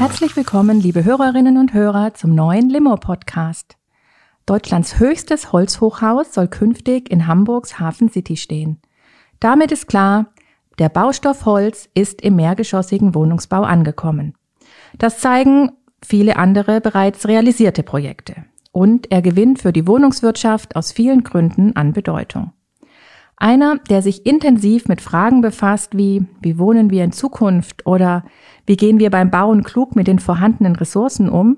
Herzlich willkommen, liebe Hörerinnen und Hörer, zum neuen Limo-Podcast. Deutschlands höchstes Holzhochhaus soll künftig in Hamburgs Hafen City stehen. Damit ist klar, der Baustoff Holz ist im mehrgeschossigen Wohnungsbau angekommen. Das zeigen viele andere bereits realisierte Projekte. Und er gewinnt für die Wohnungswirtschaft aus vielen Gründen an Bedeutung. Einer, der sich intensiv mit Fragen befasst wie, wie wohnen wir in Zukunft oder wie gehen wir beim Bauen klug mit den vorhandenen Ressourcen um,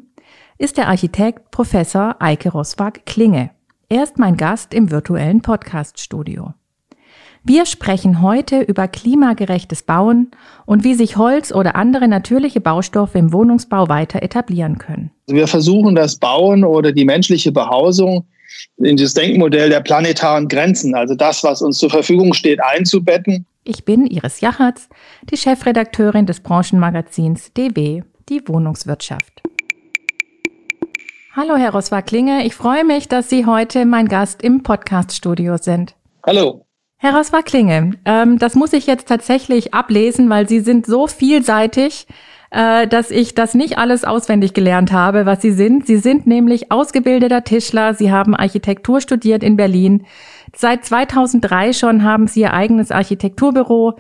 ist der Architekt Professor Eike Roswag Klinge. Er ist mein Gast im virtuellen Podcast-Studio. Wir sprechen heute über klimagerechtes Bauen und wie sich Holz oder andere natürliche Baustoffe im Wohnungsbau weiter etablieren können. Wir versuchen das Bauen oder die menschliche Behausung in das Denkmodell der planetaren Grenzen, also das, was uns zur Verfügung steht, einzubetten. Ich bin Iris Jachertz, die Chefredakteurin des Branchenmagazins DW, die Wohnungswirtschaft. Hallo, Herr Roswar-Klinge. Ich freue mich, dass Sie heute mein Gast im Podcast-Studio sind. Hallo. Herr Roswar-Klinge, ähm, das muss ich jetzt tatsächlich ablesen, weil Sie sind so vielseitig äh, dass ich das nicht alles auswendig gelernt habe, was Sie sind. Sie sind nämlich ausgebildeter Tischler. Sie haben Architektur studiert in Berlin. Seit 2003 schon haben Sie Ihr eigenes Architekturbüro.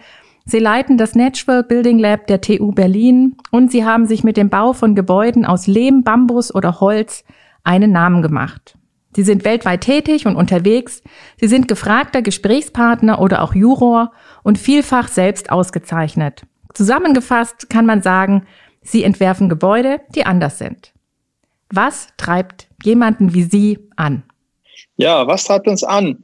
Sie leiten das Natural Building Lab der TU Berlin und Sie haben sich mit dem Bau von Gebäuden aus Lehm, Bambus oder Holz einen Namen gemacht. Sie sind weltweit tätig und unterwegs. Sie sind gefragter Gesprächspartner oder auch Juror und vielfach selbst ausgezeichnet. Zusammengefasst kann man sagen, sie entwerfen Gebäude, die anders sind. Was treibt jemanden wie Sie an? Ja, was treibt uns an?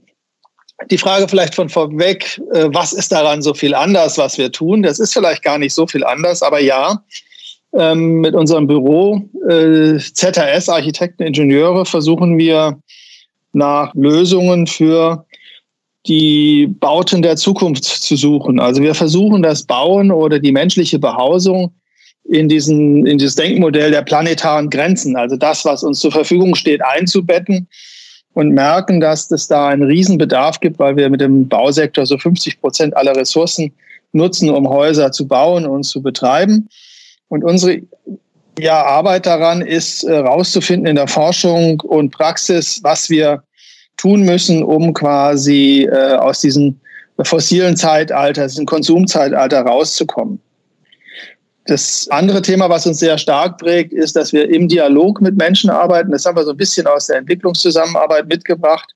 Die Frage vielleicht von vorweg, äh, was ist daran so viel anders, was wir tun? Das ist vielleicht gar nicht so viel anders, aber ja, ähm, mit unserem Büro äh, ZHS Architekten, Ingenieure versuchen wir nach Lösungen für die Bauten der Zukunft zu suchen. Also wir versuchen das Bauen oder die menschliche Behausung in diesen, in dieses Denkmodell der planetaren Grenzen, also das, was uns zur Verfügung steht, einzubetten und merken, dass es da einen Riesenbedarf gibt, weil wir mit dem Bausektor so 50 Prozent aller Ressourcen nutzen, um Häuser zu bauen und zu betreiben. Und unsere ja, Arbeit daran ist, herauszufinden äh, in der Forschung und Praxis, was wir tun müssen, um quasi äh, aus diesem fossilen Zeitalter, diesem Konsumzeitalter rauszukommen. Das andere Thema, was uns sehr stark prägt, ist, dass wir im Dialog mit Menschen arbeiten. Das haben wir so ein bisschen aus der Entwicklungszusammenarbeit mitgebracht.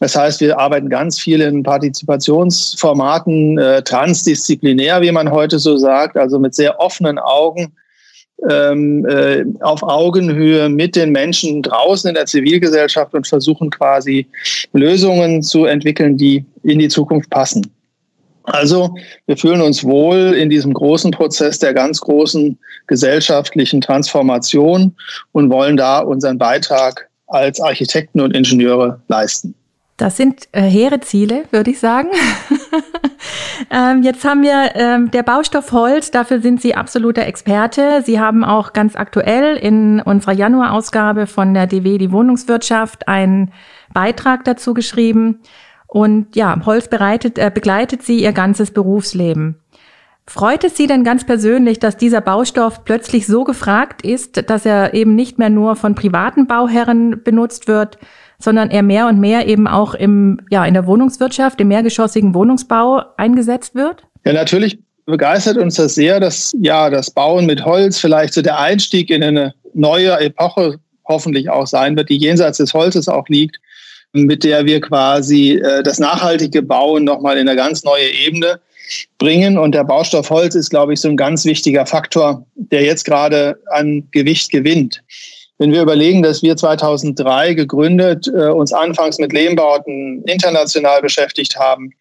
Das heißt, wir arbeiten ganz viel in Partizipationsformaten, äh, transdisziplinär, wie man heute so sagt, also mit sehr offenen Augen ähm, äh, auf Augenhöhe mit den Menschen draußen in der Zivilgesellschaft und versuchen quasi Lösungen zu entwickeln, die in die Zukunft passen. Also wir fühlen uns wohl in diesem großen Prozess der ganz großen gesellschaftlichen Transformation und wollen da unseren Beitrag als Architekten und Ingenieure leisten. Das sind äh, hehre Ziele, würde ich sagen. ähm, jetzt haben wir ähm, der Baustoff Holz, dafür sind Sie absoluter Experte. Sie haben auch ganz aktuell in unserer Januarausgabe von der DW die Wohnungswirtschaft einen Beitrag dazu geschrieben. Und ja, Holz bereitet, äh, begleitet Sie Ihr ganzes Berufsleben. Freut es Sie denn ganz persönlich, dass dieser Baustoff plötzlich so gefragt ist, dass er eben nicht mehr nur von privaten Bauherren benutzt wird, sondern er mehr und mehr eben auch im, ja, in der Wohnungswirtschaft, im mehrgeschossigen Wohnungsbau eingesetzt wird? Ja, natürlich begeistert uns das sehr, dass ja das Bauen mit Holz vielleicht so der Einstieg in eine neue Epoche hoffentlich auch sein wird, die jenseits des Holzes auch liegt, mit der wir quasi äh, das nachhaltige Bauen nochmal in eine ganz neue Ebene bringen. Und der Baustoff Holz ist, glaube ich, so ein ganz wichtiger Faktor, der jetzt gerade an Gewicht gewinnt. Wenn wir überlegen, dass wir 2003 gegründet, äh, uns anfangs mit Lehmbauten international beschäftigt haben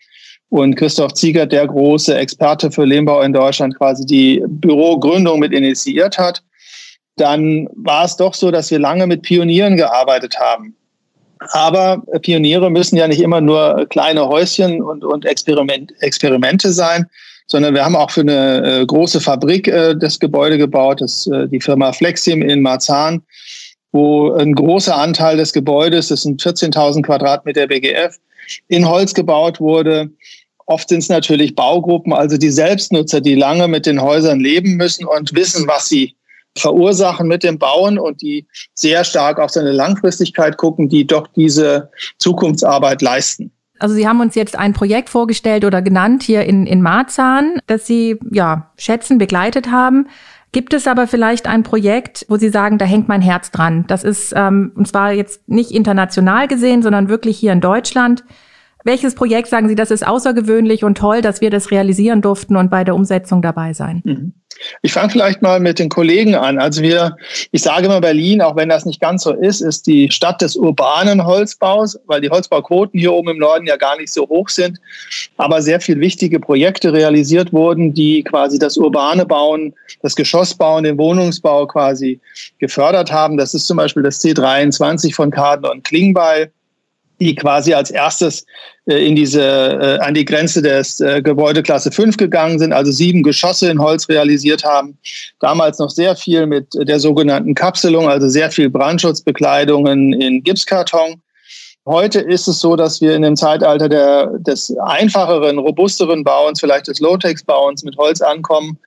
und Christoph Ziegert, der große Experte für Lehmbau in Deutschland, quasi die Bürogründung mit initiiert hat, dann war es doch so, dass wir lange mit Pionieren gearbeitet haben. Aber Pioniere müssen ja nicht immer nur kleine Häuschen und, und Experiment, Experimente sein, sondern wir haben auch für eine äh, große Fabrik äh, das Gebäude gebaut, das, äh, die Firma Flexim in Marzahn, wo ein großer Anteil des Gebäudes, das sind 14.000 Quadratmeter BGF, in Holz gebaut wurde. Oft sind es natürlich Baugruppen, also die Selbstnutzer, die lange mit den Häusern leben müssen und wissen, was sie verursachen mit dem Bauen und die sehr stark auf seine Langfristigkeit gucken, die doch diese Zukunftsarbeit leisten. Also Sie haben uns jetzt ein Projekt vorgestellt oder genannt hier in, in Marzahn, das Sie ja schätzen, begleitet haben. Gibt es aber vielleicht ein Projekt, wo Sie sagen, da hängt mein Herz dran? Das ist, ähm, und zwar jetzt nicht international gesehen, sondern wirklich hier in Deutschland. Welches Projekt sagen Sie, das ist außergewöhnlich und toll, dass wir das realisieren durften und bei der Umsetzung dabei sein? Mhm. Ich fange vielleicht mal mit den Kollegen an. Also wir, ich sage immer Berlin, auch wenn das nicht ganz so ist, ist die Stadt des urbanen Holzbaus, weil die Holzbauquoten hier oben im Norden ja gar nicht so hoch sind, aber sehr viel wichtige Projekte realisiert wurden, die quasi das urbane Bauen, das Geschossbauen, den Wohnungsbau quasi gefördert haben. Das ist zum Beispiel das C23 von Kaden und Klingbeil die quasi als erstes äh, in diese, äh, an die Grenze des äh, Gebäudeklasse 5 gegangen sind, also sieben Geschosse in Holz realisiert haben. Damals noch sehr viel mit der sogenannten Kapselung, also sehr viel Brandschutzbekleidungen in Gipskarton. Heute ist es so, dass wir in dem Zeitalter der, des einfacheren, robusteren Bauens, vielleicht des Low-Tex-Bauens mit Holz ankommen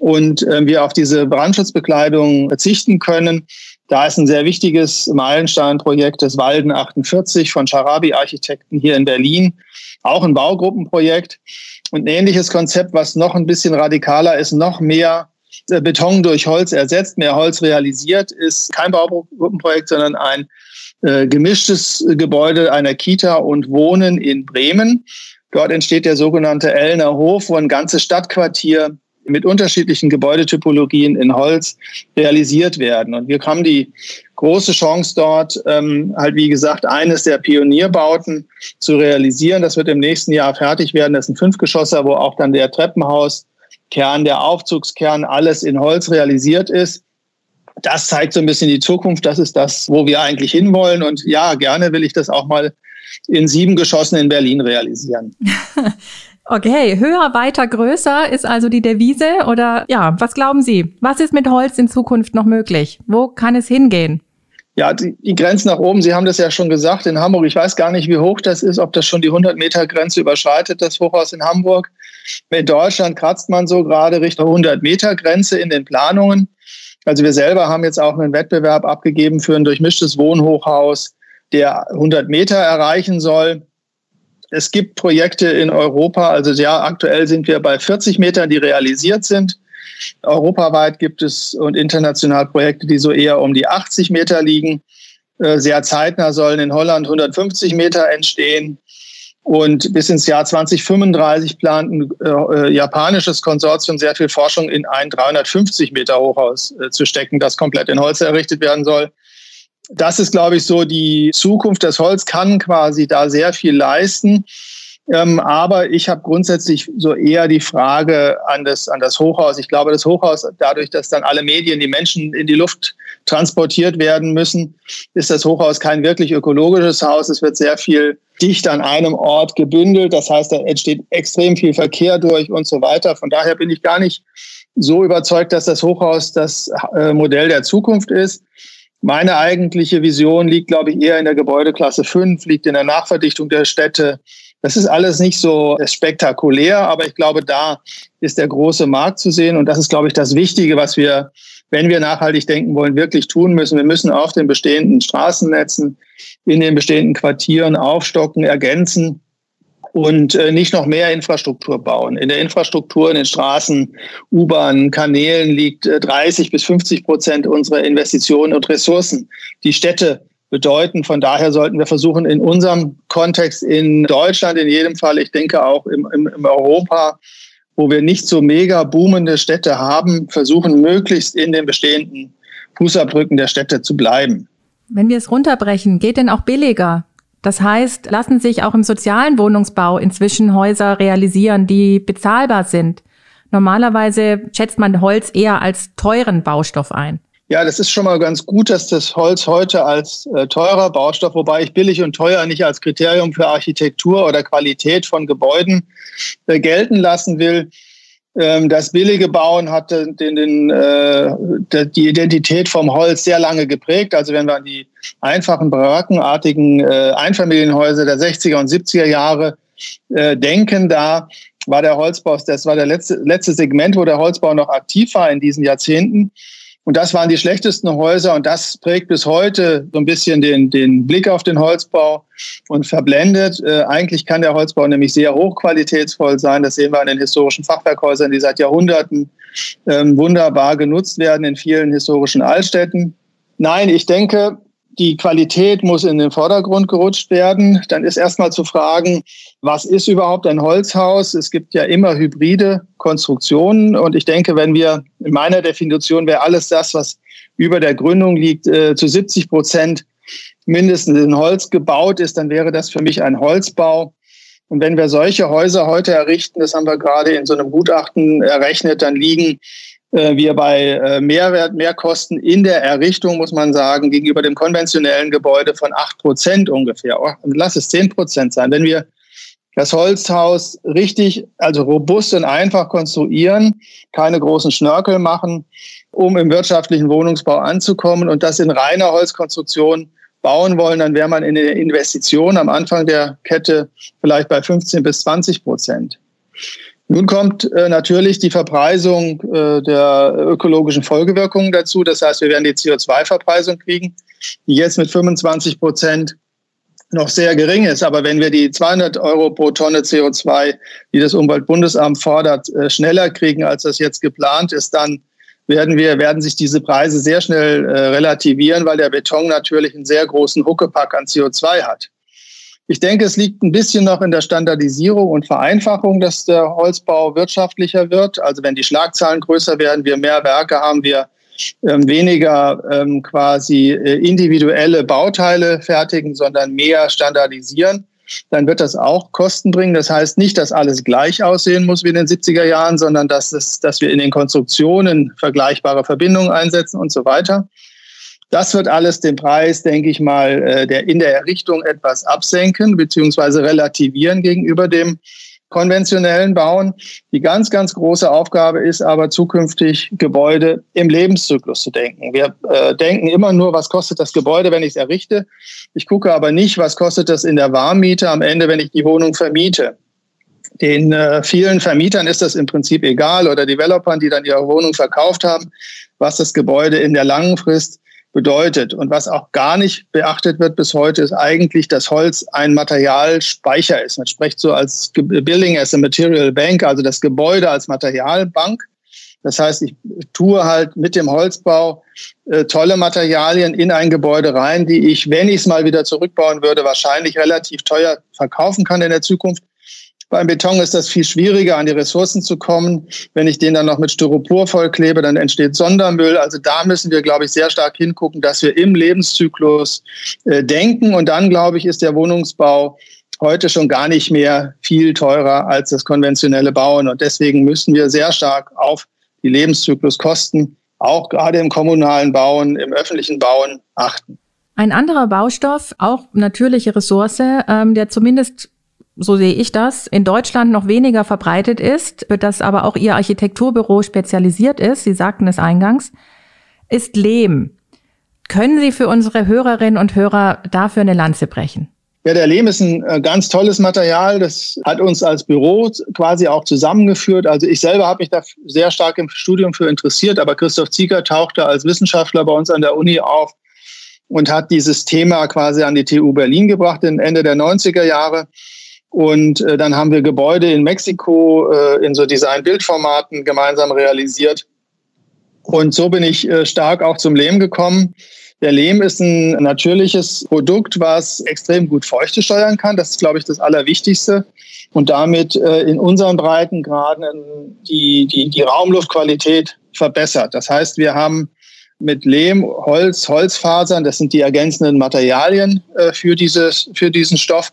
und äh, wir auf diese Brandschutzbekleidung verzichten können da ist ein sehr wichtiges Meilensteinprojekt des Walden 48 von Charabi Architekten hier in Berlin. Auch ein Baugruppenprojekt. Und ein ähnliches Konzept, was noch ein bisschen radikaler ist, noch mehr äh, Beton durch Holz ersetzt, mehr Holz realisiert, ist kein Baugruppenprojekt, sondern ein äh, gemischtes Gebäude einer Kita und Wohnen in Bremen. Dort entsteht der sogenannte Ellner Hof, wo ein ganzes Stadtquartier mit unterschiedlichen Gebäudetypologien in Holz realisiert werden. Und wir haben die große Chance dort, ähm, halt wie gesagt, eines der Pionierbauten zu realisieren. Das wird im nächsten Jahr fertig werden. Das ist ein Fünfgeschosser, wo auch dann der Treppenhauskern, der Aufzugskern, alles in Holz realisiert ist. Das zeigt so ein bisschen die Zukunft. Das ist das, wo wir eigentlich hinwollen. Und ja, gerne will ich das auch mal in sieben Geschossen in Berlin realisieren. Okay, höher, weiter, größer ist also die Devise oder ja, was glauben Sie? Was ist mit Holz in Zukunft noch möglich? Wo kann es hingehen? Ja, die, die Grenzen nach oben, Sie haben das ja schon gesagt, in Hamburg, ich weiß gar nicht, wie hoch das ist, ob das schon die 100-Meter-Grenze überschreitet, das Hochhaus in Hamburg. In Deutschland kratzt man so gerade Richtung 100-Meter-Grenze in den Planungen. Also wir selber haben jetzt auch einen Wettbewerb abgegeben für ein durchmischtes Wohnhochhaus, der 100 Meter erreichen soll. Es gibt Projekte in Europa, also ja, aktuell sind wir bei 40 Metern, die realisiert sind. Europaweit gibt es und international Projekte, die so eher um die 80 Meter liegen. Äh, sehr zeitnah sollen in Holland 150 Meter entstehen. Und bis ins Jahr 2035 plant ein äh, japanisches Konsortium sehr viel Forschung in ein 350 Meter Hochhaus äh, zu stecken, das komplett in Holz errichtet werden soll das ist, glaube ich, so die Zukunft. Das Holz kann quasi da sehr viel leisten. Ähm, aber ich habe grundsätzlich so eher die Frage an das, an das Hochhaus. Ich glaube, das Hochhaus, dadurch, dass dann alle Medien, die Menschen in die Luft transportiert werden müssen, ist das Hochhaus kein wirklich ökologisches Haus. Es wird sehr viel dicht an einem Ort gebündelt. Das heißt, da entsteht extrem viel Verkehr durch und so weiter. Von daher bin ich gar nicht so überzeugt, dass das Hochhaus das äh, Modell der Zukunft ist. Meine eigentliche Vision liegt, glaube ich, eher in der Gebäudeklasse 5, liegt in der Nachverdichtung der Städte. Das ist alles nicht so spektakulär, aber ich glaube, da ist der große Markt zu sehen. Und das ist, glaube ich, das Wichtige, was wir, wenn wir nachhaltig denken wollen, wirklich tun müssen. Wir müssen auf den bestehenden Straßennetzen, in den bestehenden Quartieren aufstocken, ergänzen und äh, nicht noch mehr Infrastruktur bauen. In der Infrastruktur, in den Straßen, U-Bahnen, Kanälen liegt äh, 30 bis 50 Prozent unserer Investitionen und Ressourcen. Die Städte bedeuten. Von daher sollten wir versuchen, in unserem Kontext in Deutschland in jedem Fall, ich denke auch im, im, im Europa, wo wir nicht so mega boomende Städte haben, versuchen, möglichst in den bestehenden Fußabdrücken der Städte zu bleiben. Wenn wir es runterbrechen, geht denn auch billiger? Das heißt, lassen sich auch im sozialen Wohnungsbau inzwischen Häuser realisieren, die bezahlbar sind. Normalerweise schätzt man Holz eher als teuren Baustoff ein. Ja, das ist schon mal ganz gut, dass das Holz heute als äh, teurer Baustoff, wobei ich billig und teuer nicht als Kriterium für Architektur oder Qualität von Gebäuden äh, gelten lassen will. Ähm, das billige Bauen hat den, den, äh, die Identität vom Holz sehr lange geprägt. Also wenn wir an die einfachen barackenartigen äh, Einfamilienhäuser der 60er und 70er Jahre äh, denken, da war der Holzbau, das war der letzte, letzte Segment, wo der Holzbau noch aktiv war in diesen Jahrzehnten. Und das waren die schlechtesten Häuser und das prägt bis heute so ein bisschen den, den Blick auf den Holzbau und verblendet. Äh, eigentlich kann der Holzbau nämlich sehr hochqualitätsvoll sein. Das sehen wir an den historischen Fachwerkhäusern, die seit Jahrhunderten ähm, wunderbar genutzt werden in vielen historischen Altstädten. Nein, ich denke, die Qualität muss in den Vordergrund gerutscht werden. Dann ist erstmal zu fragen, was ist überhaupt ein Holzhaus? Es gibt ja immer hybride Konstruktionen. Und ich denke, wenn wir in meiner Definition wäre alles das, was über der Gründung liegt, äh, zu 70 Prozent mindestens in Holz gebaut ist, dann wäre das für mich ein Holzbau. Und wenn wir solche Häuser heute errichten, das haben wir gerade in so einem Gutachten errechnet, dann liegen wir bei äh, Mehrwert, Mehrkosten in der Errichtung, muss man sagen, gegenüber dem konventionellen Gebäude von acht Prozent ungefähr. Oh, lass es zehn Prozent sein. Wenn wir das Holzhaus richtig, also robust und einfach konstruieren, keine großen Schnörkel machen, um im wirtschaftlichen Wohnungsbau anzukommen und das in reiner Holzkonstruktion bauen wollen, dann wäre man in der Investition am Anfang der Kette vielleicht bei 15 bis 20 Prozent. Nun kommt äh, natürlich die Verpreisung äh, der ökologischen Folgewirkungen dazu. Das heißt, wir werden die CO2-Verpreisung kriegen, die jetzt mit 25 Prozent noch sehr gering ist. Aber wenn wir die 200 Euro pro Tonne CO2, die das Umweltbundesamt fordert, äh, schneller kriegen, als das jetzt geplant ist, dann werden wir, werden sich diese Preise sehr schnell äh, relativieren, weil der Beton natürlich einen sehr großen Huckepack an CO2 hat. Ich denke, es liegt ein bisschen noch in der Standardisierung und Vereinfachung, dass der Holzbau wirtschaftlicher wird. Also wenn die Schlagzahlen größer werden, wir mehr Werke haben, wir ähm, weniger ähm, quasi äh, individuelle Bauteile fertigen, sondern mehr standardisieren, dann wird das auch Kosten bringen. Das heißt nicht, dass alles gleich aussehen muss wie in den 70er Jahren, sondern dass, es, dass wir in den Konstruktionen vergleichbare Verbindungen einsetzen und so weiter. Das wird alles den Preis, denke ich mal, äh, der in der Errichtung etwas absenken bzw. relativieren gegenüber dem konventionellen Bauen. Die ganz, ganz große Aufgabe ist aber zukünftig Gebäude im Lebenszyklus zu denken. Wir äh, denken immer nur, was kostet das Gebäude, wenn ich es errichte. Ich gucke aber nicht, was kostet das in der Warmmiete am Ende, wenn ich die Wohnung vermiete. Den äh, vielen Vermietern ist das im Prinzip egal oder Developern, die dann ihre Wohnung verkauft haben, was das Gebäude in der langen Frist bedeutet. Und was auch gar nicht beachtet wird bis heute, ist eigentlich, dass Holz ein Materialspeicher ist. Man spricht so als Building as a Material Bank, also das Gebäude als Materialbank. Das heißt, ich tue halt mit dem Holzbau äh, tolle Materialien in ein Gebäude rein, die ich, wenn ich es mal wieder zurückbauen würde, wahrscheinlich relativ teuer verkaufen kann in der Zukunft. Beim Beton ist das viel schwieriger, an die Ressourcen zu kommen. Wenn ich den dann noch mit Styropor vollklebe, dann entsteht Sondermüll. Also da müssen wir, glaube ich, sehr stark hingucken, dass wir im Lebenszyklus äh, denken. Und dann, glaube ich, ist der Wohnungsbau heute schon gar nicht mehr viel teurer als das konventionelle Bauen. Und deswegen müssen wir sehr stark auf die Lebenszykluskosten, auch gerade im kommunalen Bauen, im öffentlichen Bauen achten. Ein anderer Baustoff, auch natürliche Ressource, ähm, der zumindest so sehe ich das, in Deutschland noch weniger verbreitet ist, für das aber auch Ihr Architekturbüro spezialisiert ist, Sie sagten es eingangs, ist Lehm. Können Sie für unsere Hörerinnen und Hörer dafür eine Lanze brechen? Ja, der Lehm ist ein äh, ganz tolles Material. Das hat uns als Büro quasi auch zusammengeführt. Also ich selber habe mich da sehr stark im Studium für interessiert, aber Christoph Zieger tauchte als Wissenschaftler bei uns an der Uni auf und hat dieses Thema quasi an die TU Berlin gebracht, Ende der 90er Jahre. Und äh, dann haben wir Gebäude in Mexiko äh, in so Design-Bildformaten gemeinsam realisiert. Und so bin ich äh, stark auch zum Lehm gekommen. Der Lehm ist ein natürliches Produkt, was extrem gut Feuchte steuern kann. Das ist, glaube ich, das Allerwichtigste. Und damit äh, in unseren Breitengraden die, die, die Raumluftqualität verbessert. Das heißt, wir haben mit Lehm, Holz, Holzfasern. Das sind die ergänzenden Materialien äh, für, dieses, für diesen Stoff.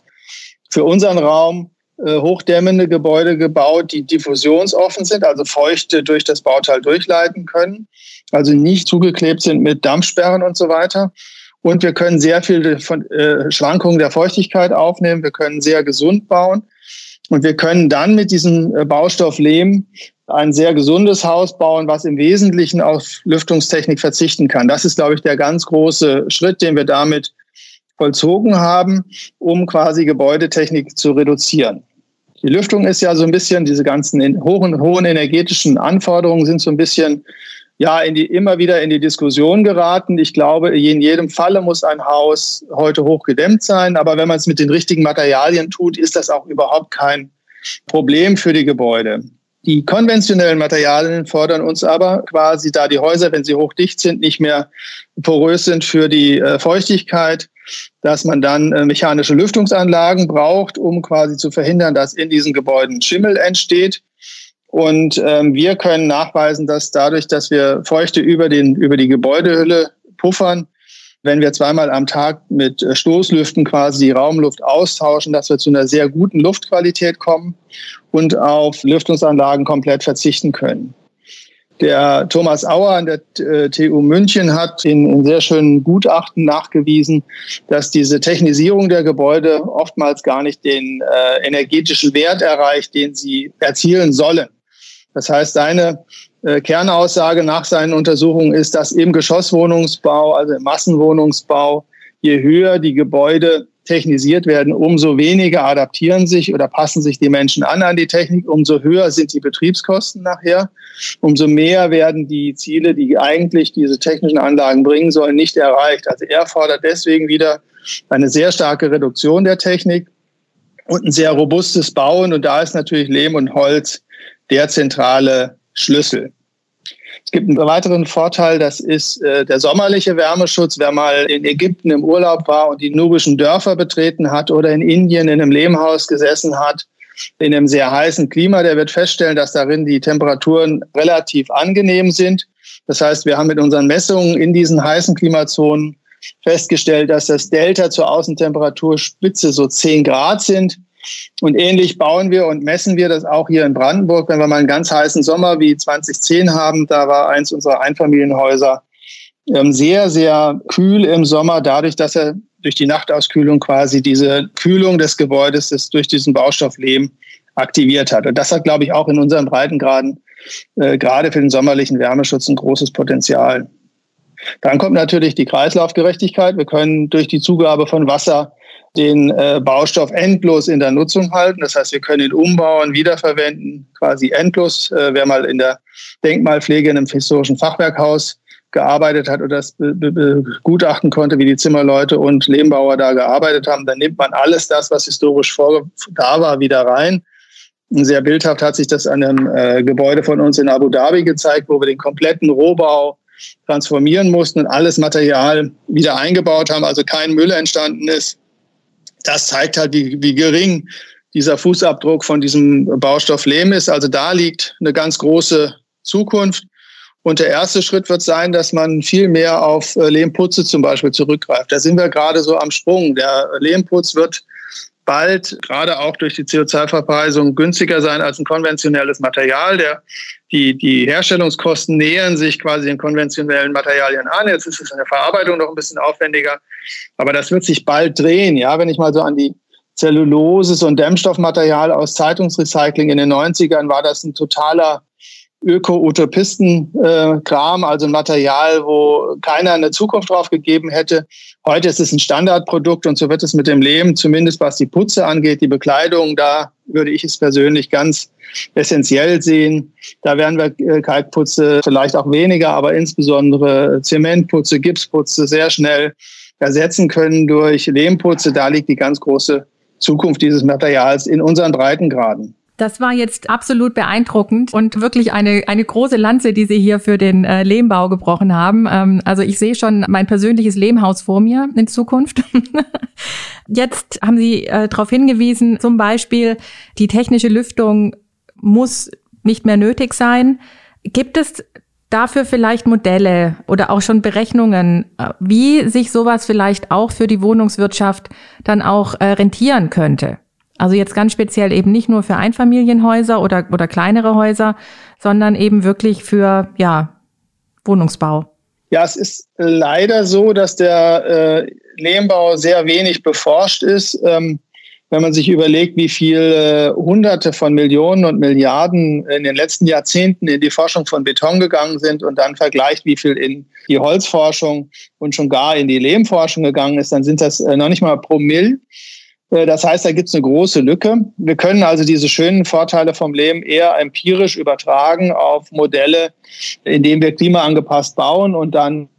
Für unseren Raum äh, hochdämmende Gebäude gebaut, die diffusionsoffen sind, also Feuchte durch das Bauteil durchleiten können, also nicht zugeklebt sind mit Dampfsperren und so weiter. Und wir können sehr viel von äh, Schwankungen der Feuchtigkeit aufnehmen. Wir können sehr gesund bauen. Und wir können dann mit diesem äh, Baustoff Lehm ein sehr gesundes Haus bauen, was im Wesentlichen auf Lüftungstechnik verzichten kann. Das ist, glaube ich, der ganz große Schritt, den wir damit vollzogen haben, um quasi Gebäudetechnik zu reduzieren. Die Lüftung ist ja so ein bisschen, diese ganzen hohen, hohen energetischen Anforderungen sind so ein bisschen ja in die, immer wieder in die Diskussion geraten. Ich glaube, in jedem Falle muss ein Haus heute hochgedämmt sein, aber wenn man es mit den richtigen Materialien tut, ist das auch überhaupt kein Problem für die Gebäude. Die konventionellen Materialien fordern uns aber quasi, da die Häuser, wenn sie hochdicht sind, nicht mehr porös sind für die äh, Feuchtigkeit, dass man dann äh, mechanische Lüftungsanlagen braucht, um quasi zu verhindern, dass in diesen Gebäuden Schimmel entsteht. Und ähm, wir können nachweisen, dass dadurch, dass wir Feuchte über, den, über die Gebäudehülle puffern, wenn wir zweimal am Tag mit äh, Stoßlüften quasi die Raumluft austauschen, dass wir zu einer sehr guten Luftqualität kommen und auf Lüftungsanlagen komplett verzichten können. Der Thomas Auer an der äh, TU München hat in, in sehr schönen Gutachten nachgewiesen, dass diese Technisierung der Gebäude oftmals gar nicht den äh, energetischen Wert erreicht, den sie erzielen sollen. Das heißt, seine äh, Kernaussage nach seinen Untersuchungen ist, dass im Geschosswohnungsbau, also im Massenwohnungsbau, je höher die Gebäude technisiert werden, umso weniger adaptieren sich oder passen sich die Menschen an an die Technik, umso höher sind die Betriebskosten nachher, umso mehr werden die Ziele, die eigentlich diese technischen Anlagen bringen sollen, nicht erreicht. Also er fordert deswegen wieder eine sehr starke Reduktion der Technik und ein sehr robustes Bauen. Und da ist natürlich Lehm und Holz der zentrale Schlüssel. Es gibt einen weiteren Vorteil, das ist äh, der sommerliche Wärmeschutz. Wer mal in Ägypten im Urlaub war und die nubischen Dörfer betreten hat oder in Indien in einem Lehmhaus gesessen hat, in einem sehr heißen Klima, der wird feststellen, dass darin die Temperaturen relativ angenehm sind. Das heißt, wir haben mit unseren Messungen in diesen heißen Klimazonen festgestellt, dass das Delta zur Außentemperaturspitze so 10 Grad sind. Und ähnlich bauen wir und messen wir das auch hier in Brandenburg. Wenn wir mal einen ganz heißen Sommer wie 2010 haben, da war eins unserer Einfamilienhäuser ähm, sehr, sehr kühl im Sommer, dadurch, dass er durch die Nachtauskühlung quasi diese Kühlung des Gebäudes das durch diesen Baustoff Lehm aktiviert hat. Und das hat, glaube ich, auch in unseren Breitengraden äh, gerade für den sommerlichen Wärmeschutz ein großes Potenzial. Dann kommt natürlich die Kreislaufgerechtigkeit. Wir können durch die Zugabe von Wasser den äh, Baustoff endlos in der Nutzung halten. Das heißt, wir können ihn umbauen, wiederverwenden, quasi endlos. Äh, wer mal in der Denkmalpflege in einem historischen Fachwerkhaus gearbeitet hat oder das begutachten konnte, wie die Zimmerleute und Lehmbauer da gearbeitet haben, dann nimmt man alles das, was historisch vor, da war, wieder rein. Sehr bildhaft hat sich das an einem äh, Gebäude von uns in Abu Dhabi gezeigt, wo wir den kompletten Rohbau transformieren mussten und alles Material wieder eingebaut haben, also kein Müll entstanden ist das zeigt halt, wie, wie gering dieser Fußabdruck von diesem Baustoff Lehm ist. Also da liegt eine ganz große Zukunft. Und der erste Schritt wird sein, dass man viel mehr auf äh, Lehmputze zum Beispiel zurückgreift. Da sind wir gerade so am Sprung. Der Lehmputz wird bald, gerade auch durch die CO2-Verpreisung, günstiger sein als ein konventionelles Material. Der, die, die Herstellungskosten nähern sich quasi den konventionellen Materialien an. Jetzt ist es in der Verarbeitung noch ein bisschen aufwendiger. Aber das wird sich bald drehen. Ja, wenn ich mal so an die Zellulose und Dämmstoffmaterial aus Zeitungsrecycling in den 90ern war das ein totaler Öko-Utopisten-Kram, also ein Material, wo keiner eine Zukunft drauf gegeben hätte. Heute ist es ein Standardprodukt und so wird es mit dem Lehm, zumindest was die Putze angeht, die Bekleidung, da würde ich es persönlich ganz essentiell sehen. Da werden wir äh, Kalkputze vielleicht auch weniger, aber insbesondere Zementputze, Gipsputze sehr schnell ersetzen können durch Lehmputze. Da liegt die ganz große Zukunft dieses Materials in unseren Breitengraden. Das war jetzt absolut beeindruckend und wirklich eine, eine große Lanze, die Sie hier für den äh, Lehmbau gebrochen haben. Ähm, also ich sehe schon mein persönliches Lehmhaus vor mir in Zukunft. jetzt haben Sie äh, darauf hingewiesen, zum Beispiel, die technische Lüftung muss nicht mehr nötig sein. Gibt es dafür vielleicht Modelle oder auch schon Berechnungen, äh, wie sich sowas vielleicht auch für die Wohnungswirtschaft dann auch äh, rentieren könnte? Also jetzt ganz speziell eben nicht nur für Einfamilienhäuser oder, oder kleinere Häuser, sondern eben wirklich für, ja, Wohnungsbau. Ja, es ist leider so, dass der äh, Lehmbau sehr wenig beforscht ist. Ähm, wenn man sich überlegt, wie viele Hunderte von Millionen und Milliarden in den letzten Jahrzehnten in die Forschung von Beton gegangen sind und dann vergleicht, wie viel in die Holzforschung und schon gar in die Lehmforschung gegangen ist, dann sind das äh, noch nicht mal pro Mill. Äh, das heißt, da gibt es eine große Lücke. Wir können also diese schönen Vorteile vom Lehm eher empirisch übertragen auf Modelle, indem wir klimaangepasst bauen und dann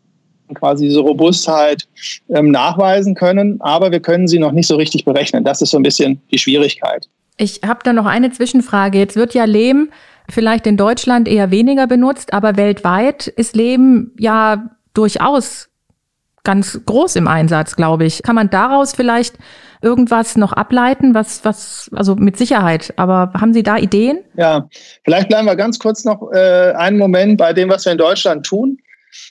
quasi diese Robustheit ähm, nachweisen können, aber wir können sie noch nicht so richtig berechnen. Das ist so ein bisschen die Schwierigkeit. Ich habe da noch eine Zwischenfrage. Jetzt wird ja Lehm vielleicht in Deutschland eher weniger benutzt, aber weltweit ist Lehm ja durchaus ganz groß im Einsatz, glaube ich. Kann man daraus vielleicht irgendwas noch ableiten, was, was, also mit Sicherheit, aber haben Sie da Ideen? Ja, vielleicht bleiben wir ganz kurz noch äh, einen Moment bei dem, was wir in Deutschland tun.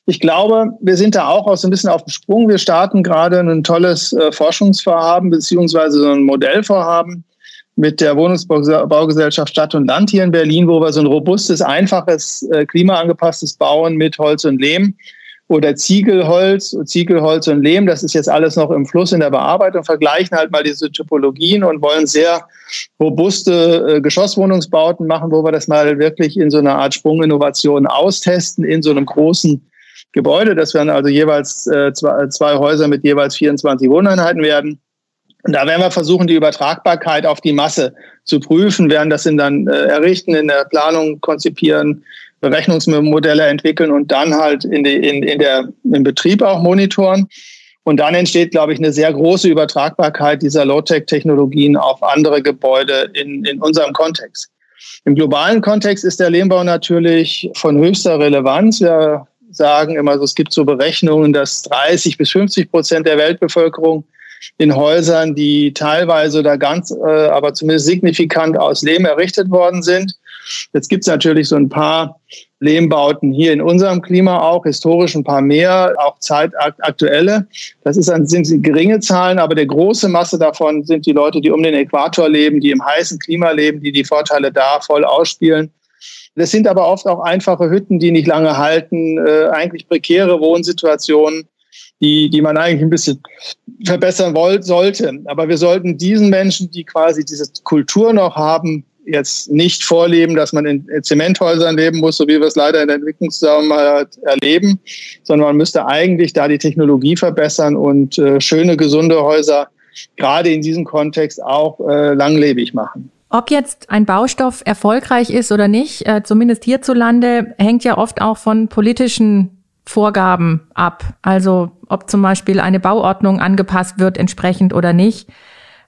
Ich glaube, wir sind da auch, so ein bisschen auf dem Sprung. Wir starten gerade ein tolles äh, Forschungsvorhaben beziehungsweise so ein Modellvorhaben mit der Wohnungsbaugesellschaft Stadt und Land hier in Berlin, wo wir so ein robustes, einfaches, äh, klimaangepasstes Bauen mit Holz und Lehm oder Ziegelholz, Ziegelholz und Lehm, das ist jetzt alles noch im Fluss in der Bearbeitung, vergleichen halt mal diese Typologien und wollen sehr robuste äh, Geschosswohnungsbauten machen, wo wir das mal wirklich in so einer Art Sprunginnovation austesten, in so einem großen Gebäude. Das werden also jeweils äh, zwei, zwei Häuser mit jeweils 24 Wohneinheiten werden. Und da werden wir versuchen, die Übertragbarkeit auf die Masse zu prüfen, werden das dann äh, errichten, in der Planung konzipieren, Berechnungsmodelle entwickeln und dann halt in, die, in, in der, im Betrieb auch monitoren. Und dann entsteht, glaube ich, eine sehr große Übertragbarkeit dieser Low-Tech-Technologien auf andere Gebäude in, in unserem Kontext. Im globalen Kontext ist der Lehmbau natürlich von höchster Relevanz. Wir sagen immer, so, es gibt so Berechnungen, dass 30 bis 50 Prozent der Weltbevölkerung in Häusern, die teilweise oder ganz, äh, aber zumindest signifikant aus Lehm errichtet worden sind. Jetzt gibt es natürlich so ein paar Lehmbauten hier in unserem Klima auch, historisch ein paar mehr, auch zeitaktuelle. Das ist ein, sind geringe Zahlen, aber der große Masse davon sind die Leute, die um den Äquator leben, die im heißen Klima leben, die die Vorteile da voll ausspielen. Das sind aber oft auch einfache Hütten, die nicht lange halten, äh, eigentlich prekäre Wohnsituationen, die, die man eigentlich ein bisschen verbessern wollt, sollte. Aber wir sollten diesen Menschen, die quasi diese Kultur noch haben, jetzt nicht vorleben, dass man in Zementhäusern leben muss, so wie wir es leider in der Entwicklungszusammenarbeit erleben, sondern man müsste eigentlich da die Technologie verbessern und äh, schöne, gesunde Häuser gerade in diesem Kontext auch äh, langlebig machen. Ob jetzt ein Baustoff erfolgreich ist oder nicht, äh, zumindest hierzulande, hängt ja oft auch von politischen Vorgaben ab. Also ob zum Beispiel eine Bauordnung angepasst wird entsprechend oder nicht.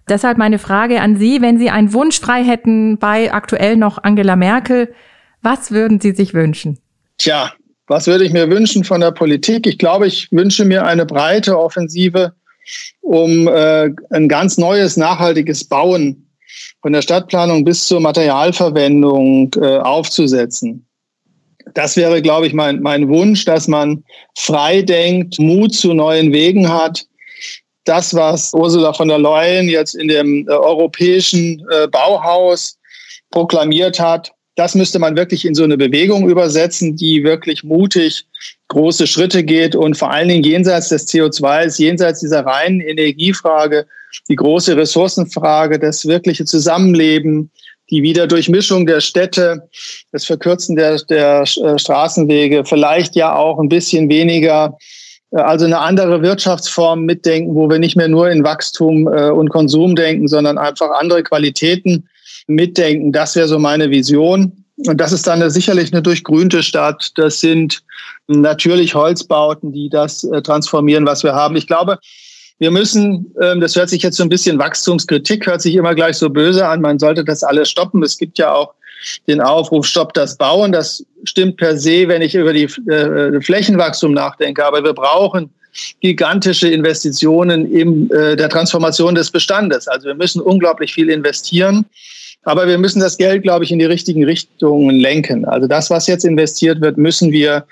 Deshalb meine Frage an Sie, wenn Sie einen Wunsch frei hätten bei aktuell noch Angela Merkel, was würden Sie sich wünschen? Tja, was würde ich mir wünschen von der Politik? Ich glaube, ich wünsche mir eine breite Offensive, um äh, ein ganz neues, nachhaltiges Bauen von der Stadtplanung bis zur Materialverwendung äh, aufzusetzen. Das wäre, glaube ich, mein, mein Wunsch, dass man frei denkt, Mut zu neuen Wegen hat. Das, was Ursula von der Leyen jetzt in dem äh, europäischen äh, Bauhaus proklamiert hat, das müsste man wirklich in so eine Bewegung übersetzen, die wirklich mutig große Schritte geht und vor allen Dingen jenseits des CO2, jenseits dieser reinen Energiefrage, die große Ressourcenfrage, das wirkliche Zusammenleben, die Wiederdurchmischung der Städte, das Verkürzen der, der äh, Straßenwege, vielleicht ja auch ein bisschen weniger, also eine andere Wirtschaftsform mitdenken, wo wir nicht mehr nur in Wachstum äh, und Konsum denken, sondern einfach andere Qualitäten mitdenken. Das wäre so meine Vision. Und das ist dann sicherlich eine durchgrünte Stadt. Das sind natürlich Holzbauten, die das transformieren, was wir haben. Ich glaube, wir müssen, ähm, das hört sich jetzt so ein bisschen Wachstumskritik, hört sich immer gleich so böse an, man sollte das alles stoppen. Es gibt ja auch den Aufruf, stopp das Bauen. Das stimmt per se, wenn ich über die äh, Flächenwachstum nachdenke. Aber wir brauchen gigantische Investitionen in äh, der Transformation des Bestandes. Also wir müssen unglaublich viel investieren. Aber wir müssen das Geld, glaube ich, in die richtigen Richtungen lenken. Also das, was jetzt investiert wird, müssen wir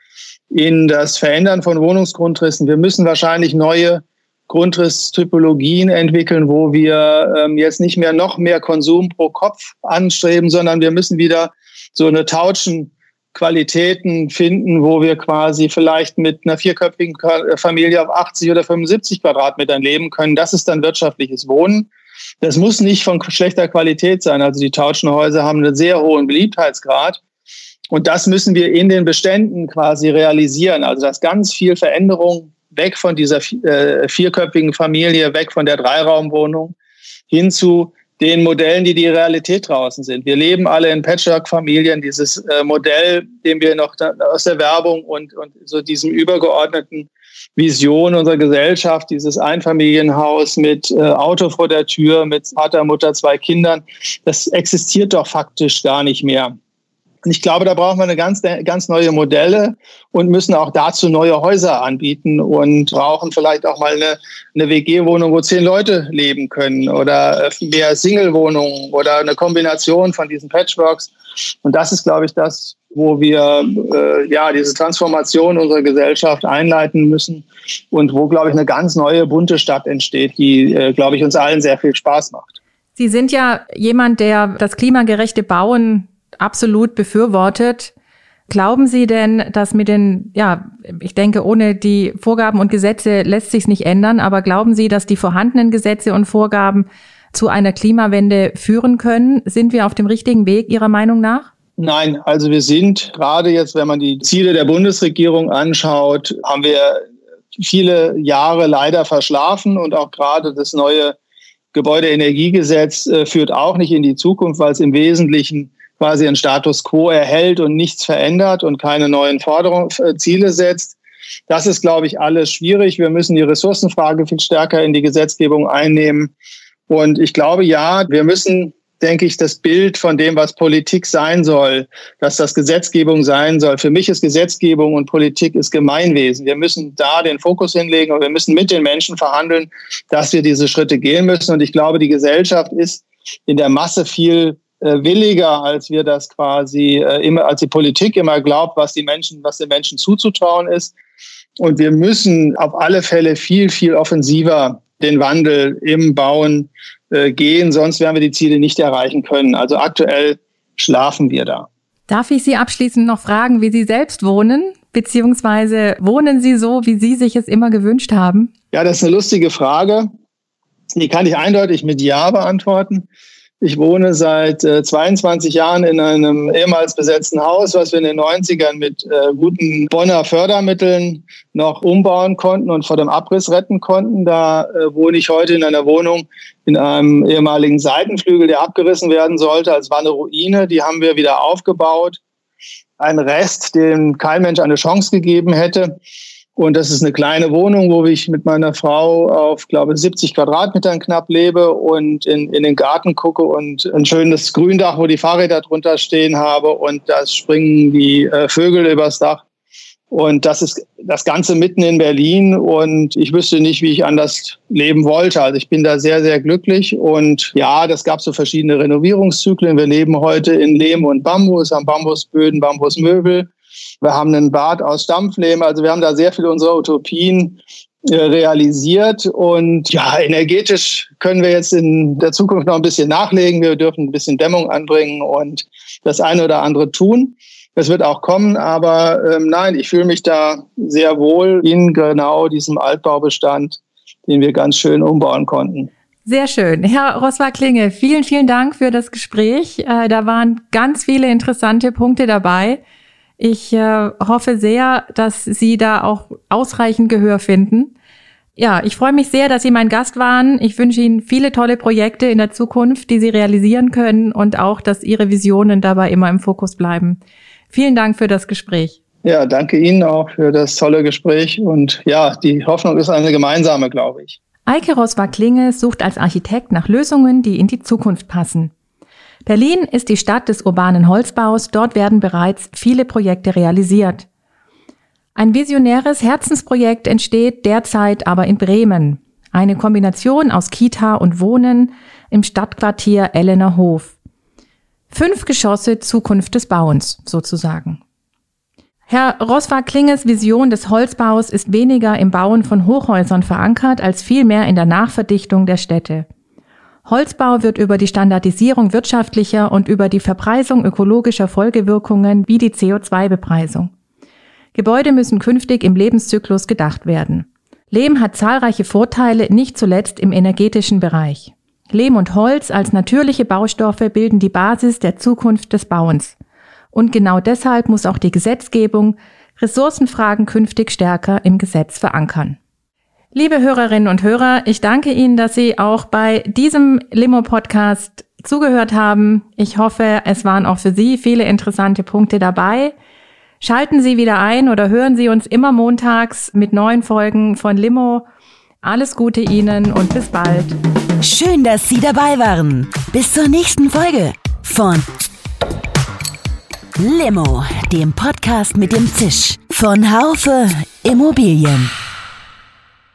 in das Verändern von Wohnungsgrundrissen. Wir müssen wahrscheinlich neue Grundrisstypologien entwickeln, wo wir ähm, jetzt nicht mehr noch mehr Konsum pro Kopf anstreben, sondern wir müssen wieder so eine Tauschen Qualitäten finden, wo wir quasi vielleicht mit einer vierköpfigen Familie auf 80 oder 75 Quadratmetern leben können. Das ist dann wirtschaftliches Wohnen. Das muss nicht von schlechter Qualität sein. Also die Tauschenhäuser haben einen sehr hohen Beliebtheitsgrad. Und das müssen wir in den Beständen quasi realisieren. Also dass ganz viel Veränderung weg von dieser äh, vierköpfigen Familie, weg von der Dreiraumwohnung hin zu den Modellen, die die Realität draußen sind. Wir leben alle in Patchwork-Familien. Dieses äh, Modell, dem wir noch da, aus der Werbung und, und so diesem übergeordneten Vision unserer Gesellschaft, dieses Einfamilienhaus mit äh, Auto vor der Tür, mit Vater, Mutter, zwei Kindern, das existiert doch faktisch gar nicht mehr. Und ich glaube, da brauchen wir eine ganz, ganz neue Modelle und müssen auch dazu neue Häuser anbieten und brauchen vielleicht auch mal eine, eine WG-Wohnung, wo zehn Leute leben können oder äh, mehr Single-Wohnungen oder eine Kombination von diesen Patchworks. Und das ist, glaube ich, das, wo wir äh, ja diese Transformation unserer Gesellschaft einleiten müssen und wo, glaube ich, eine ganz neue bunte Stadt entsteht, die, äh, glaube ich, uns allen sehr viel Spaß macht. Sie sind ja jemand, der das klimagerechte Bauen absolut befürwortet. Glauben Sie denn, dass mit den, ja, ich denke, ohne die Vorgaben und Gesetze lässt sich nicht ändern, aber glauben Sie, dass die vorhandenen Gesetze und Vorgaben zu einer Klimawende führen können? Sind wir auf dem richtigen Weg Ihrer Meinung nach? Nein, also wir sind gerade jetzt, wenn man die Ziele der Bundesregierung anschaut, haben wir viele Jahre leider verschlafen und auch gerade das neue Gebäudeenergiegesetz äh, führt auch nicht in die Zukunft, weil es im Wesentlichen quasi einen Status quo erhält und nichts verändert und keine neuen Forderungen, äh, Ziele setzt. Das ist, glaube ich, alles schwierig. Wir müssen die Ressourcenfrage viel stärker in die Gesetzgebung einnehmen. Und ich glaube, ja, wir müssen, denke ich, das Bild von dem, was Politik sein soll, dass das Gesetzgebung sein soll. Für mich ist Gesetzgebung und Politik ist Gemeinwesen. Wir müssen da den Fokus hinlegen und wir müssen mit den Menschen verhandeln, dass wir diese Schritte gehen müssen. Und ich glaube, die Gesellschaft ist in der Masse viel williger, als wir das quasi äh, immer, als die Politik immer glaubt, was die Menschen, was den Menschen zuzutrauen ist. Und wir müssen auf alle Fälle viel, viel offensiver den Wandel im Bauen äh, gehen, sonst werden wir die Ziele nicht erreichen können. Also aktuell schlafen wir da. Darf ich Sie abschließend noch fragen, wie Sie selbst wohnen? Beziehungsweise wohnen Sie so, wie Sie sich es immer gewünscht haben? Ja, das ist eine lustige Frage. Die kann ich eindeutig mit Ja beantworten. Ich wohne seit äh, 22 Jahren in einem ehemals besetzten Haus, was wir in den 90ern mit äh, guten Bonner Fördermitteln noch umbauen konnten und vor dem Abriss retten konnten. Da äh, wohne ich heute in einer Wohnung in einem ehemaligen Seitenflügel, der abgerissen werden sollte. als war eine Ruine. Die haben wir wieder aufgebaut. Ein Rest, dem kein Mensch eine Chance gegeben hätte. Und das ist eine kleine Wohnung, wo ich mit meiner Frau auf, glaube 70 Quadratmetern knapp lebe und in, in den Garten gucke und ein schönes Gründach, wo die Fahrräder drunter stehen habe und da springen die äh, Vögel übers Dach. Und das ist das Ganze mitten in Berlin und ich wüsste nicht, wie ich anders leben wollte. Also ich bin da sehr, sehr glücklich und ja, das gab so verschiedene Renovierungszyklen. Wir leben heute in Lehm und Bambus, haben Bambusböden, Bambusmöbel. Wir haben einen Bad aus Stampflehm. Also wir haben da sehr viele unserer Utopien äh, realisiert. Und ja, energetisch können wir jetzt in der Zukunft noch ein bisschen nachlegen. Wir dürfen ein bisschen Dämmung anbringen und das eine oder andere tun. Das wird auch kommen, aber ähm, nein, ich fühle mich da sehr wohl in genau diesem Altbaubestand, den wir ganz schön umbauen konnten. Sehr schön. Herr Roswar-Klinge, vielen, vielen Dank für das Gespräch. Äh, da waren ganz viele interessante Punkte dabei. Ich äh, hoffe sehr, dass Sie da auch ausreichend Gehör finden. Ja, ich freue mich sehr, dass Sie mein Gast waren. Ich wünsche Ihnen viele tolle Projekte in der Zukunft, die Sie realisieren können und auch, dass Ihre Visionen dabei immer im Fokus bleiben. Vielen Dank für das Gespräch. Ja, danke Ihnen auch für das tolle Gespräch. Und ja, die Hoffnung ist eine gemeinsame, glaube ich. Eike Roswar-Klinge sucht als Architekt nach Lösungen, die in die Zukunft passen. Berlin ist die Stadt des urbanen Holzbaus. Dort werden bereits viele Projekte realisiert. Ein visionäres Herzensprojekt entsteht derzeit aber in Bremen. Eine Kombination aus Kita und Wohnen im Stadtquartier Ellener Hof. Fünf Geschosse Zukunft des Bauens sozusagen. Herr Roswag-Klinges Vision des Holzbaus ist weniger im Bauen von Hochhäusern verankert, als vielmehr in der Nachverdichtung der Städte. Holzbau wird über die Standardisierung wirtschaftlicher und über die Verpreisung ökologischer Folgewirkungen wie die CO2-Bepreisung. Gebäude müssen künftig im Lebenszyklus gedacht werden. Lehm hat zahlreiche Vorteile, nicht zuletzt im energetischen Bereich. Lehm und Holz als natürliche Baustoffe bilden die Basis der Zukunft des Bauens. Und genau deshalb muss auch die Gesetzgebung Ressourcenfragen künftig stärker im Gesetz verankern. Liebe Hörerinnen und Hörer, ich danke Ihnen, dass Sie auch bei diesem Limo-Podcast zugehört haben. Ich hoffe, es waren auch für Sie viele interessante Punkte dabei. Schalten Sie wieder ein oder hören Sie uns immer montags mit neuen Folgen von Limo. Alles Gute Ihnen und bis bald. Schön, dass Sie dabei waren. Bis zur nächsten Folge von Limo, dem Podcast mit dem Zisch von Haufe Immobilien.